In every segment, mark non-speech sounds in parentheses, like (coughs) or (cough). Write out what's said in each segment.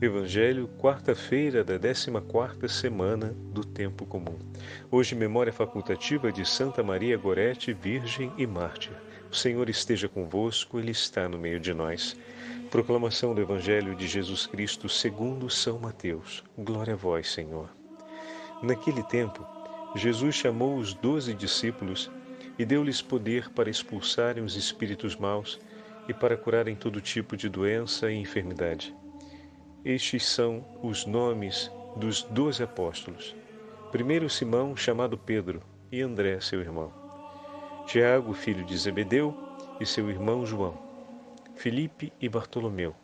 Evangelho, quarta-feira da 14ª semana do tempo comum. Hoje memória facultativa de Santa Maria Gorete, virgem e mártir. O Senhor esteja convosco, ele está no meio de nós. Proclamação do Evangelho de Jesus Cristo, segundo São Mateus. Glória a vós, Senhor. Naquele tempo, Jesus chamou os doze discípulos e deu-lhes poder para expulsarem os espíritos maus e para curarem todo tipo de doença e enfermidade. Estes são os nomes dos doze apóstolos. Primeiro Simão, chamado Pedro, e André, seu irmão. Tiago, filho de Zebedeu, e seu irmão João. Filipe e Bartolomeu.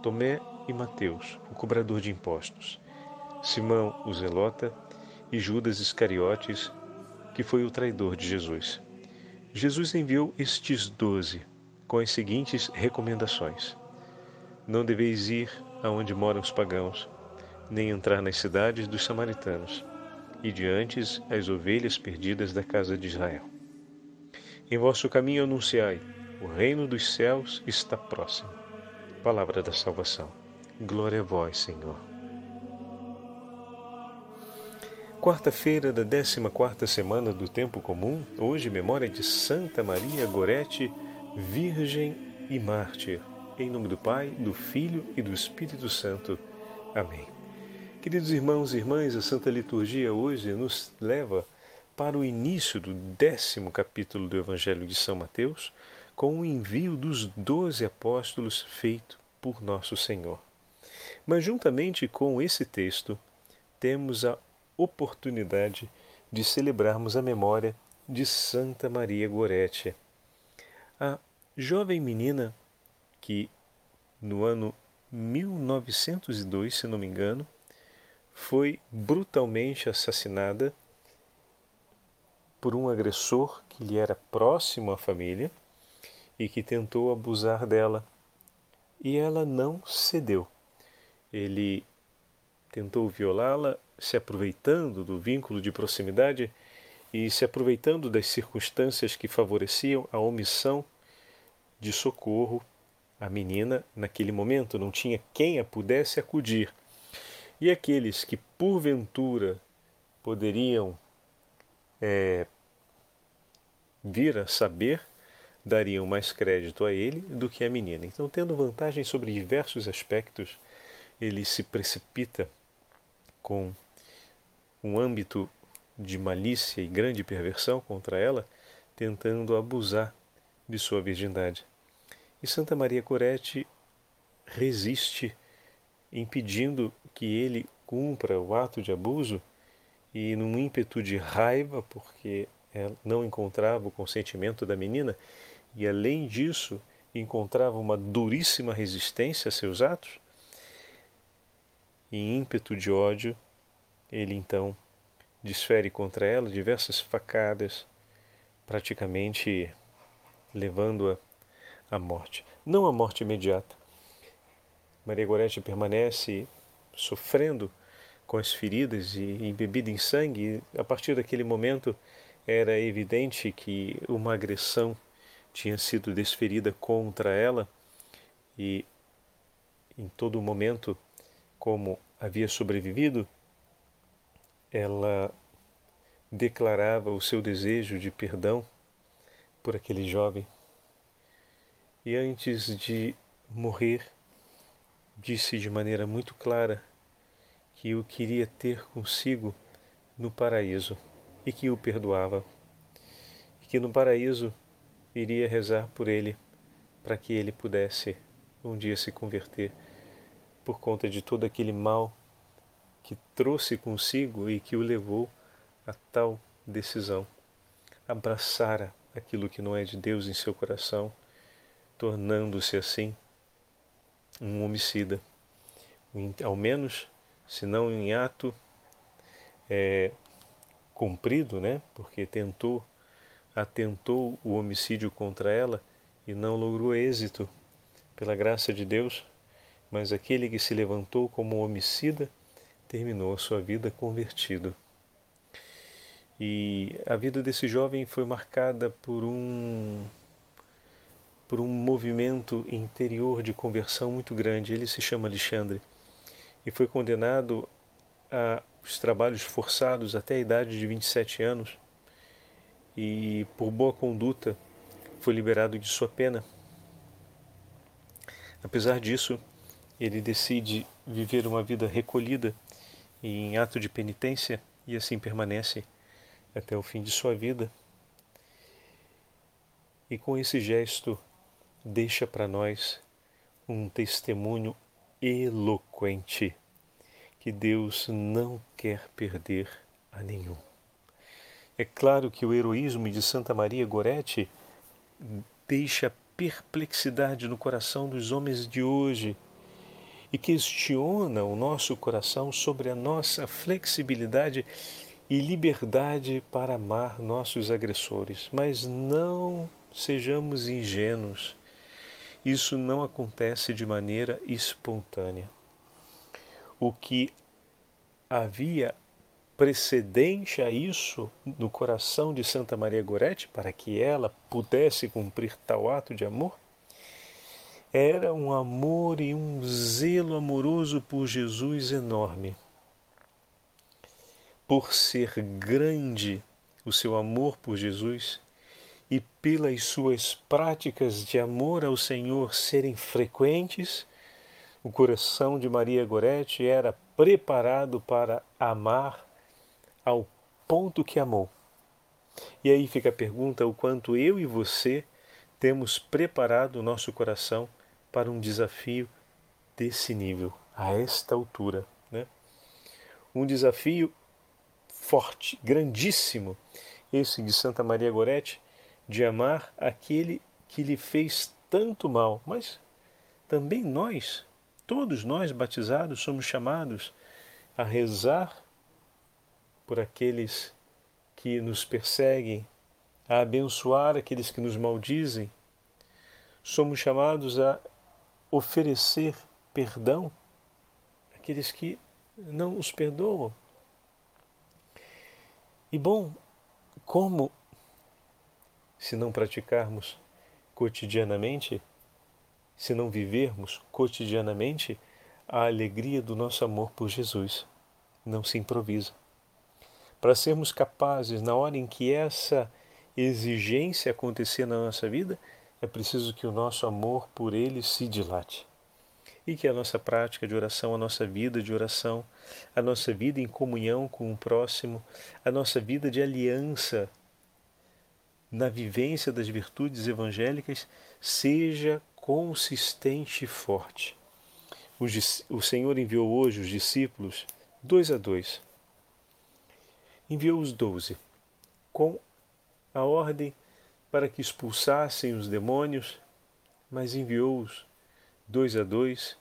Tomé e Mateus, o cobrador de impostos. Simão, o zelota, e Judas Iscariotes, que foi o traidor de Jesus. Jesus enviou estes doze com as seguintes recomendações: Não deveis ir aonde moram os pagãos, nem entrar nas cidades dos samaritanos, e diante as ovelhas perdidas da casa de Israel. Em vosso caminho anunciai: o reino dos céus está próximo. Palavra da salvação. Glória a vós, Senhor. Quarta-feira da 14 semana do tempo comum, hoje memória de Santa Maria Gorete, virgem e mártir. Em nome do Pai, do Filho e do Espírito Santo. Amém. Queridos irmãos e irmãs, a Santa Liturgia hoje nos leva para o início do décimo capítulo do Evangelho de São Mateus, com o envio dos doze apóstolos feito por nosso Senhor. Mas, juntamente com esse texto, temos a oportunidade de celebrarmos a memória de Santa Maria Gorete, a jovem menina que no ano 1902, se não me engano, foi brutalmente assassinada por um agressor que lhe era próximo à família e que tentou abusar dela. E ela não cedeu. Ele tentou violá-la, se aproveitando do vínculo de proximidade e se aproveitando das circunstâncias que favoreciam a omissão de socorro a menina, naquele momento, não tinha quem a pudesse acudir. E aqueles que, porventura, poderiam é, vir a saber, dariam mais crédito a ele do que à menina. Então, tendo vantagem sobre diversos aspectos, ele se precipita com um âmbito de malícia e grande perversão contra ela, tentando abusar de sua virgindade. E Santa Maria Corete resiste, impedindo que ele cumpra o ato de abuso e, num ímpeto de raiva, porque ela não encontrava o consentimento da menina, e além disso encontrava uma duríssima resistência a seus atos, em ímpeto de ódio, ele então desfere contra ela diversas facadas, praticamente levando-a a morte, não a morte imediata. Maria Gorete permanece sofrendo com as feridas e embebida em sangue. E a partir daquele momento era evidente que uma agressão tinha sido desferida contra ela e em todo momento, como havia sobrevivido, ela declarava o seu desejo de perdão por aquele jovem e antes de morrer, disse de maneira muito clara que o queria ter consigo no paraíso e que o perdoava, e que no paraíso iria rezar por ele para que ele pudesse um dia se converter por conta de todo aquele mal que trouxe consigo e que o levou a tal decisão. Abraçara aquilo que não é de Deus em seu coração tornando-se assim um homicida, ao menos, se não em ato é, cumprido, né? Porque tentou, atentou o homicídio contra ela e não logrou êxito pela graça de Deus, mas aquele que se levantou como homicida terminou a sua vida convertido. E a vida desse jovem foi marcada por um por um movimento interior de conversão muito grande. Ele se chama Alexandre. e foi condenado a os trabalhos forçados até a idade de 27 anos e, por boa conduta, foi liberado de sua pena. Apesar disso, ele decide viver uma vida recolhida e em ato de penitência e assim permanece até o fim de sua vida. E com esse gesto, deixa para nós um testemunho eloquente que Deus não quer perder a nenhum. É claro que o heroísmo de Santa Maria Goretti deixa perplexidade no coração dos homens de hoje e questiona o nosso coração sobre a nossa flexibilidade e liberdade para amar nossos agressores. Mas não sejamos ingênuos. Isso não acontece de maneira espontânea o que havia precedente a isso no coração de Santa Maria Goretti, para que ela pudesse cumprir tal ato de amor, era um amor e um zelo amoroso por Jesus enorme. Por ser grande o seu amor por Jesus e pelas suas práticas de amor ao Senhor serem frequentes, o coração de Maria Goretti era preparado para amar ao ponto que amou. E aí fica a pergunta: o quanto eu e você temos preparado o nosso coração para um desafio desse nível, a esta altura. Né? Um desafio forte, grandíssimo, esse de Santa Maria Goretti, de amar aquele que lhe fez tanto mal, mas também nós Todos nós batizados somos chamados a rezar por aqueles que nos perseguem, a abençoar aqueles que nos maldizem. Somos chamados a oferecer perdão àqueles que não os perdoam. E bom, como se não praticarmos cotidianamente se não vivermos cotidianamente a alegria do nosso amor por Jesus. Não se improvisa. Para sermos capazes, na hora em que essa exigência acontecer na nossa vida, é preciso que o nosso amor por Ele se dilate. E que a nossa prática de oração, a nossa vida de oração, a nossa vida em comunhão com o próximo, a nossa vida de aliança na vivência das virtudes evangélicas seja consistente e forte. O Senhor enviou hoje os discípulos dois a dois. Enviou os doze com a ordem para que expulsassem os demônios, mas enviou-os dois a dois,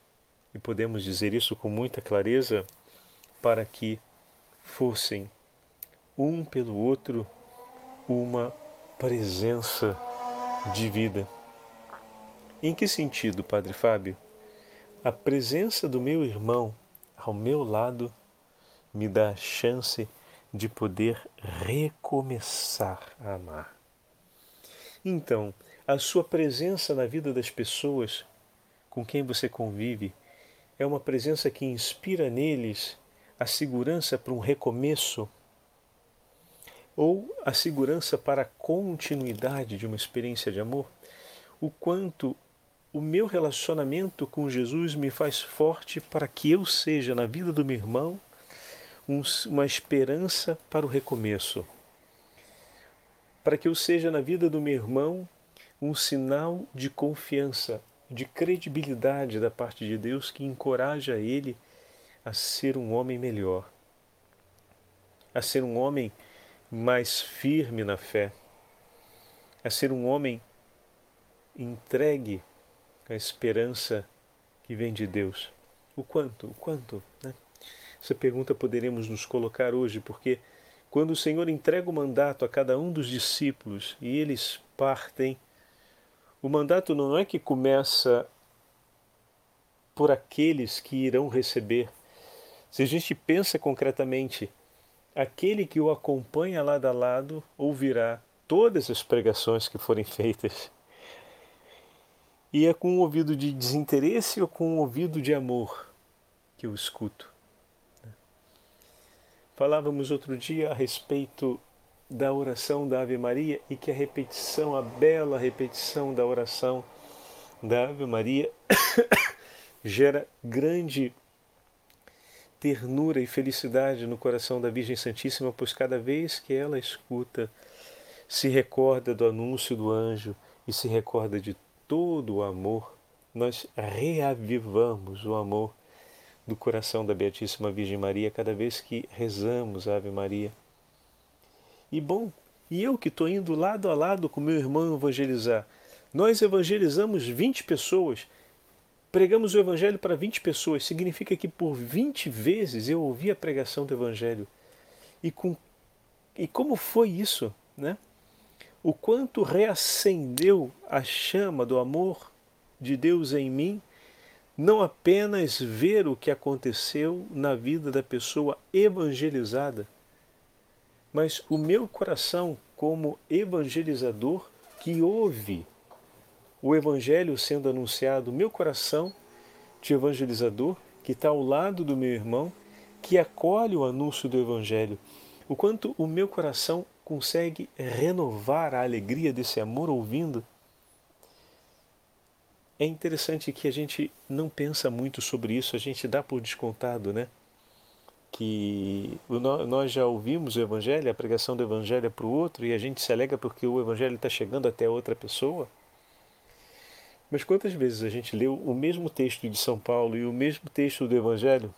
e podemos dizer isso com muita clareza, para que fossem um pelo outro uma presença de vida. Em que sentido, Padre Fábio? A presença do meu irmão ao meu lado me dá a chance de poder recomeçar a amar. Então, a sua presença na vida das pessoas com quem você convive é uma presença que inspira neles a segurança para um recomeço ou a segurança para a continuidade de uma experiência de amor? O quanto o meu relacionamento com Jesus me faz forte para que eu seja, na vida do meu irmão, um, uma esperança para o recomeço. Para que eu seja, na vida do meu irmão, um sinal de confiança, de credibilidade da parte de Deus que encoraja ele a ser um homem melhor, a ser um homem mais firme na fé, a ser um homem entregue a esperança que vem de Deus. O quanto, o quanto, né? Essa pergunta poderemos nos colocar hoje, porque quando o Senhor entrega o mandato a cada um dos discípulos e eles partem, o mandato não é que começa por aqueles que irão receber. Se a gente pensa concretamente, aquele que o acompanha lado a lado ouvirá todas as pregações que forem feitas e é com um ouvido de desinteresse ou com um ouvido de amor? que eu escuto. Falávamos outro dia a respeito da oração da Ave Maria e que a repetição, a bela repetição da oração da Ave Maria (coughs) gera grande ternura e felicidade no coração da Virgem Santíssima, pois cada vez que ela escuta, se recorda do anúncio do anjo e se recorda de todo o amor, nós reavivamos o amor do coração da Beatíssima Virgem Maria cada vez que rezamos a Ave Maria. E bom, e eu que estou indo lado a lado com meu irmão evangelizar, nós evangelizamos 20 pessoas, pregamos o Evangelho para 20 pessoas, significa que por 20 vezes eu ouvi a pregação do Evangelho. E, com, e como foi isso? Né? O quanto reacendeu a chama do amor de Deus em mim, não apenas ver o que aconteceu na vida da pessoa evangelizada, mas o meu coração como evangelizador que ouve o Evangelho sendo anunciado, meu coração de evangelizador, que está ao lado do meu irmão, que acolhe o anúncio do Evangelho, o quanto o meu coração consegue renovar a alegria desse amor ouvindo. É interessante que a gente não pensa muito sobre isso, a gente dá por descontado, né? Que nós já ouvimos o Evangelho, a pregação do Evangelho é para o outro e a gente se alega porque o Evangelho está chegando até outra pessoa. Mas quantas vezes a gente leu o mesmo texto de São Paulo e o mesmo texto do Evangelho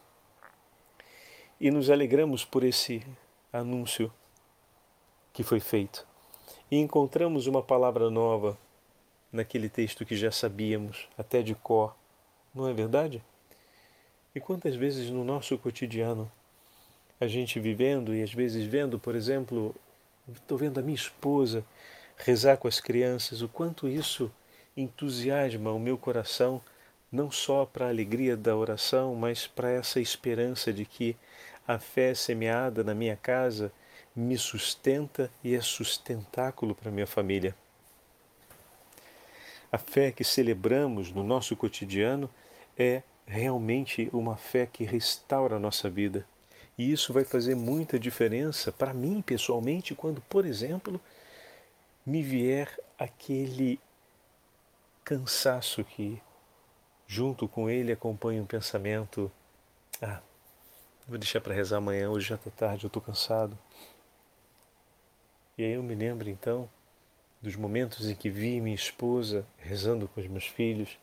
e nos alegramos por esse anúncio que foi feito e encontramos uma palavra nova naquele texto que já sabíamos até de cor, não é verdade? E quantas vezes no nosso cotidiano a gente vivendo e às vezes vendo, por exemplo, estou vendo a minha esposa rezar com as crianças, o quanto isso entusiasma o meu coração não só para a alegria da oração, mas para essa esperança de que a fé semeada na minha casa me sustenta e é sustentáculo para minha família. A fé que celebramos no nosso cotidiano é realmente uma fé que restaura a nossa vida. E isso vai fazer muita diferença para mim pessoalmente quando, por exemplo, me vier aquele cansaço que, junto com ele, acompanha um pensamento: ah, vou deixar para rezar amanhã, hoje já está tarde, eu estou cansado. E aí eu me lembro então dos momentos em que vi minha esposa rezando com os meus filhos,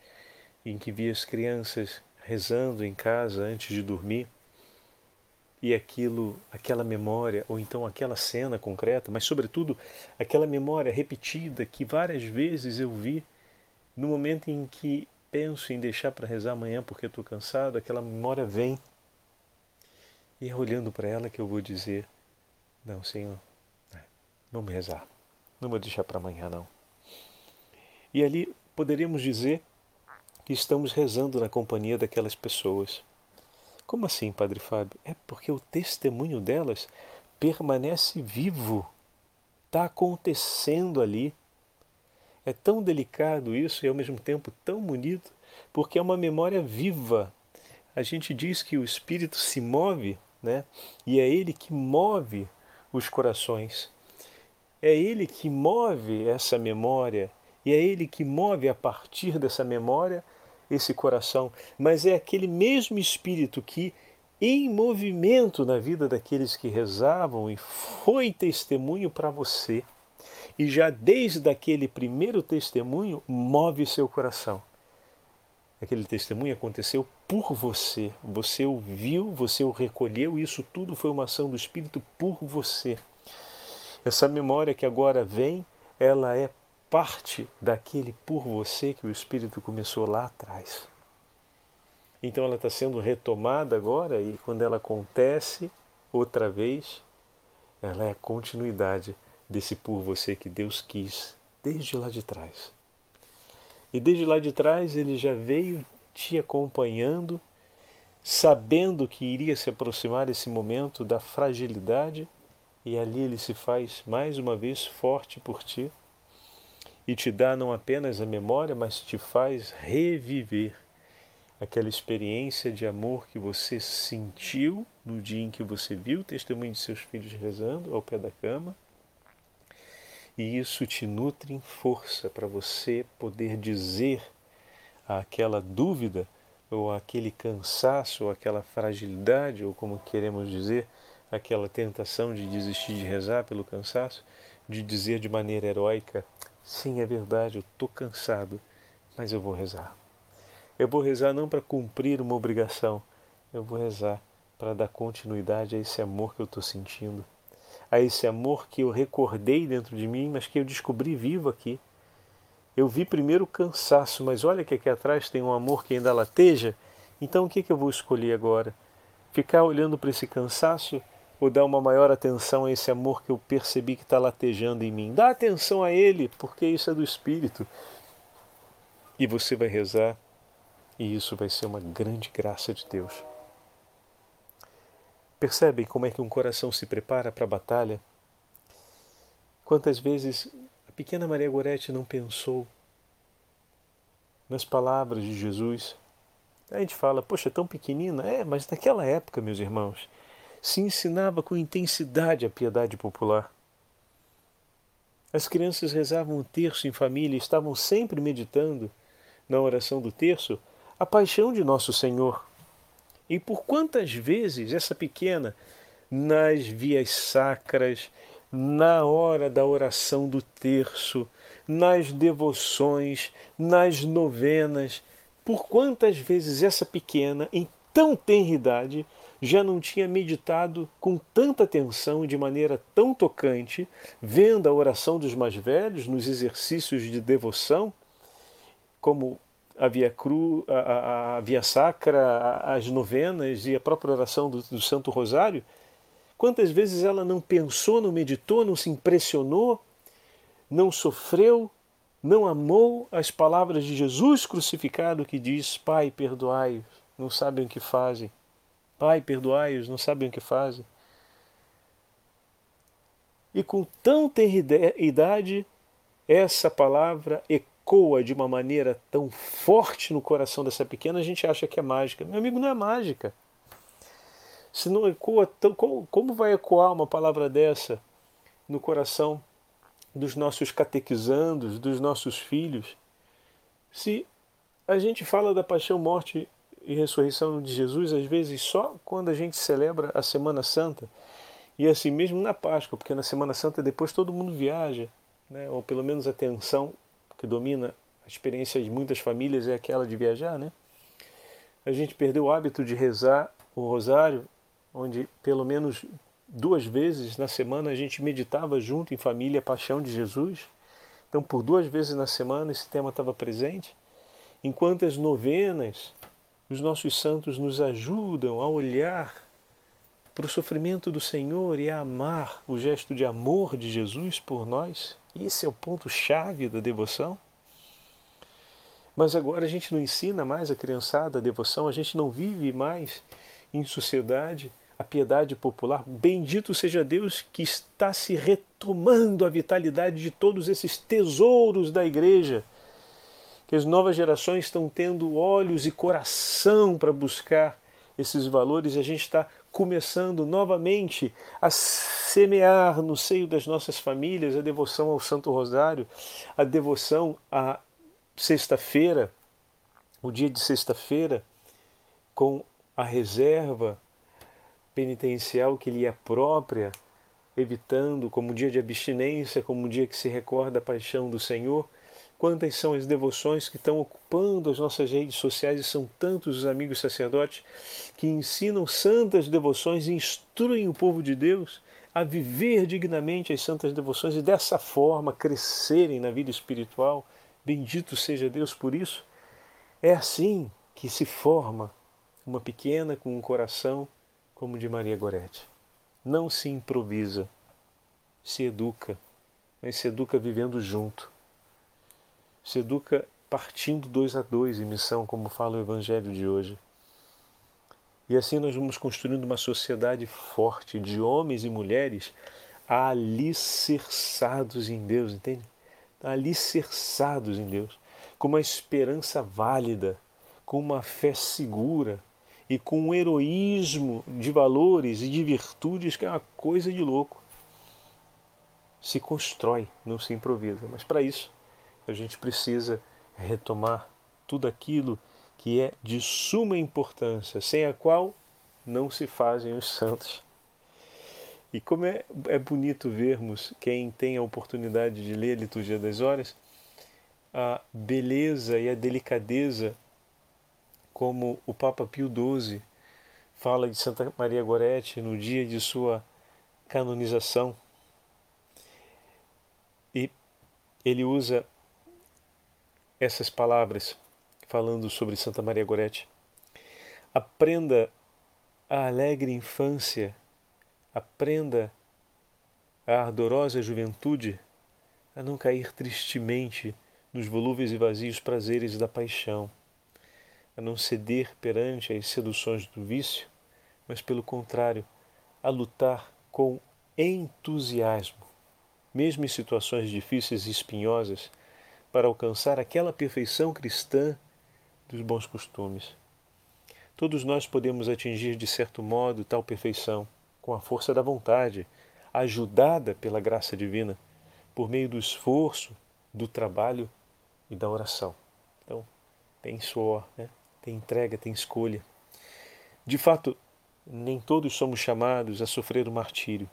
em que vi as crianças rezando em casa antes de dormir, e aquilo, aquela memória, ou então aquela cena concreta, mas sobretudo aquela memória repetida que várias vezes eu vi no momento em que penso em deixar para rezar amanhã porque estou cansado, aquela memória vem. E é olhando para ela que eu vou dizer: Não, Senhor, é, vamos rezar. Não vou deixar para amanhã, não. E ali poderíamos dizer que estamos rezando na companhia daquelas pessoas. Como assim, Padre Fábio? É porque o testemunho delas permanece vivo, está acontecendo ali. É tão delicado isso e ao mesmo tempo tão bonito, porque é uma memória viva. A gente diz que o espírito se move, né? E é ele que move os corações. É ele que move essa memória e é ele que move a partir dessa memória esse coração, mas é aquele mesmo espírito que em movimento na vida daqueles que rezavam e foi testemunho para você e já desde aquele primeiro testemunho move seu coração. Aquele testemunho aconteceu por você. Você o viu, você o recolheu, isso tudo foi uma ação do Espírito por você. Essa memória que agora vem, ela é parte daquele por você que o Espírito começou lá atrás. Então ela está sendo retomada agora e quando ela acontece outra vez, ela é continuidade desse por você que Deus quis desde lá de trás. E desde lá de trás ele já veio te acompanhando, sabendo que iria se aproximar esse momento da fragilidade, e ali ele se faz mais uma vez forte por ti e te dá não apenas a memória, mas te faz reviver aquela experiência de amor que você sentiu no dia em que você viu o testemunho de seus filhos rezando ao pé da cama. E isso te nutre em força para você poder dizer aquela dúvida ou aquele cansaço, ou aquela fragilidade, ou como queremos dizer, aquela tentação de desistir de rezar pelo cansaço, de dizer de maneira heróica: sim, é verdade, eu estou cansado, mas eu vou rezar. Eu vou rezar não para cumprir uma obrigação, eu vou rezar para dar continuidade a esse amor que eu estou sentindo, a esse amor que eu recordei dentro de mim, mas que eu descobri vivo aqui. Eu vi primeiro o cansaço, mas olha que aqui atrás tem um amor que ainda lateja. Então o que, que eu vou escolher agora? Ficar olhando para esse cansaço ou dar uma maior atenção a esse amor que eu percebi que está latejando em mim? Dá atenção a ele, porque isso é do Espírito. E você vai rezar, e isso vai ser uma grande graça de Deus. Percebem como é que um coração se prepara para a batalha? Quantas vezes pequena Maria Gorete não pensou nas palavras de Jesus. A gente fala, poxa, tão pequenina. É, mas naquela época, meus irmãos, se ensinava com intensidade a piedade popular. As crianças rezavam o terço em família estavam sempre meditando, na oração do terço, a paixão de Nosso Senhor. E por quantas vezes essa pequena, nas vias sacras, na hora da oração do terço, nas devoções, nas novenas. Por quantas vezes essa pequena, em tão tenra idade, já não tinha meditado com tanta atenção e de maneira tão tocante, vendo a oração dos mais velhos nos exercícios de devoção, como a Via Cru, a, a, a Via Sacra, as novenas e a própria oração do, do Santo Rosário, Quantas vezes ela não pensou, não meditou, não se impressionou, não sofreu, não amou as palavras de Jesus crucificado que diz: Pai, perdoai-os, não sabem o que fazem. Pai, perdoai-os, não sabem o que fazem. E com tão tenra idade, essa palavra de uma maneira tão forte no coração dessa pequena, a gente acha que é mágica. Meu amigo, não é mágica. Se não ecoa, como, como vai ecoar uma palavra dessa no coração dos nossos catequizandos, dos nossos filhos? Se a gente fala da paixão, morte e ressurreição de Jesus, às vezes só quando a gente celebra a Semana Santa, e assim mesmo na Páscoa, porque na Semana Santa depois todo mundo viaja, né? ou pelo menos a tensão que domina a experiência de muitas famílias é aquela de viajar, né? A gente perdeu o hábito de rezar o rosário onde pelo menos duas vezes na semana a gente meditava junto em família a paixão de Jesus. Então, por duas vezes na semana esse tema estava presente. Enquanto as novenas, os nossos santos nos ajudam a olhar para o sofrimento do Senhor e a amar o gesto de amor de Jesus por nós. Esse é o ponto-chave da devoção. Mas agora a gente não ensina mais a criançada a devoção, a gente não vive mais em sociedade a piedade popular. Bendito seja Deus que está se retomando a vitalidade de todos esses tesouros da igreja. Que as novas gerações estão tendo olhos e coração para buscar esses valores e a gente está começando novamente a semear no seio das nossas famílias a devoção ao Santo Rosário, a devoção à sexta-feira, o dia de sexta-feira, com a reserva penitencial que lhe é própria, evitando como dia de abstinência, como dia que se recorda a paixão do Senhor. Quantas são as devoções que estão ocupando as nossas redes sociais e são tantos os amigos sacerdotes que ensinam santas devoções e instruem o povo de Deus a viver dignamente as santas devoções e dessa forma crescerem na vida espiritual. Bendito seja Deus por isso. É assim que se forma uma pequena com um coração como de Maria Goretti. Não se improvisa, se educa, mas se educa vivendo junto. Se educa partindo dois a dois em missão, como fala o Evangelho de hoje. E assim nós vamos construindo uma sociedade forte de homens e mulheres alicerçados em Deus, entende? Alicerçados em Deus, com uma esperança válida, com uma fé segura e com um heroísmo de valores e de virtudes que é uma coisa de louco. Se constrói, não se improvisa. Mas para isso, a gente precisa retomar tudo aquilo que é de suma importância, sem a qual não se fazem os santos. E como é, é bonito vermos, quem tem a oportunidade de ler a Liturgia das Horas, a beleza e a delicadeza como o Papa Pio XII fala de Santa Maria Gorete no dia de sua canonização. E ele usa essas palavras falando sobre Santa Maria Gorete. Aprenda a alegre infância, aprenda a ardorosa juventude a não cair tristemente nos volúveis e vazios prazeres da paixão, a não ceder perante as seduções do vício, mas pelo contrário, a lutar com entusiasmo, mesmo em situações difíceis e espinhosas, para alcançar aquela perfeição cristã dos bons costumes. Todos nós podemos atingir de certo modo tal perfeição com a força da vontade, ajudada pela graça divina, por meio do esforço, do trabalho e da oração. Então, tem suor, né? tem entrega, tem escolha. De fato, nem todos somos chamados a sofrer o martírio.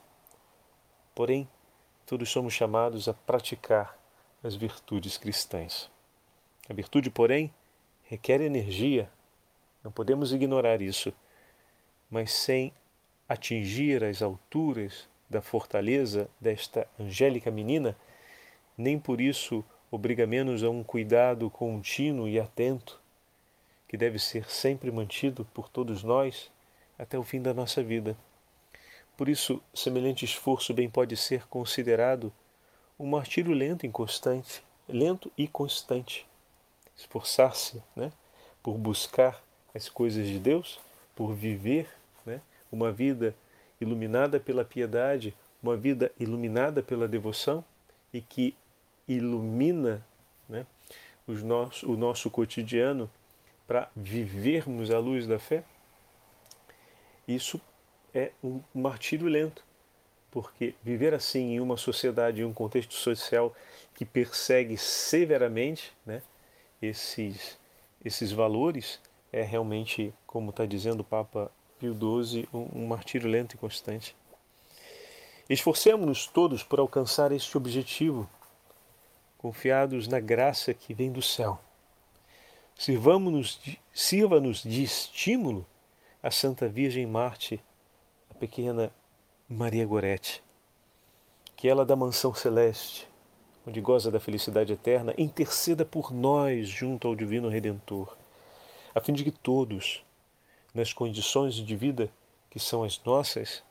Porém, todos somos chamados a praticar as virtudes cristãs. A virtude, porém, requer energia, não podemos ignorar isso, mas sem atingir as alturas da fortaleza desta angélica menina, nem por isso obriga menos a um cuidado contínuo e atento, que deve ser sempre mantido por todos nós até o fim da nossa vida. Por isso, semelhante esforço bem pode ser considerado um martírio lento e constante, lento e constante. Esforçar-se, né, por buscar as coisas de Deus, por viver, né, uma vida iluminada pela piedade, uma vida iluminada pela devoção e que ilumina né, os nosso, o nosso cotidiano para vivermos a luz da fé, isso é um martírio lento porque viver assim em uma sociedade, em um contexto social que persegue severamente né, esses, esses valores, é realmente, como está dizendo o Papa Pio XII, um, um martírio lento e constante. Esforcemos-nos todos por alcançar este objetivo, confiados na graça que vem do céu. Sirva-nos de, sirva de estímulo a Santa Virgem Marte, a pequena Maria Gorete, que ela da mansão celeste, onde goza da felicidade eterna, interceda por nós junto ao Divino Redentor, a fim de que todos, nas condições de vida que são as nossas,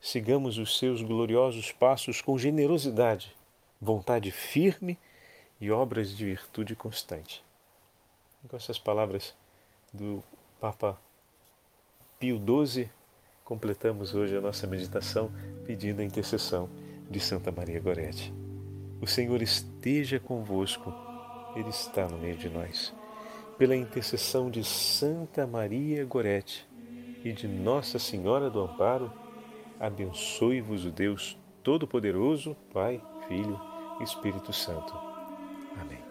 sigamos os seus gloriosos passos com generosidade, vontade firme e obras de virtude constante. Com essas palavras do Papa Pio XII, completamos hoje a nossa meditação pedindo a intercessão de Santa Maria Gorete. O Senhor esteja convosco, Ele está no meio de nós. Pela intercessão de Santa Maria Gorete e de Nossa Senhora do Amparo, abençoe-vos o Deus Todo-Poderoso, Pai, Filho e Espírito Santo. Amém.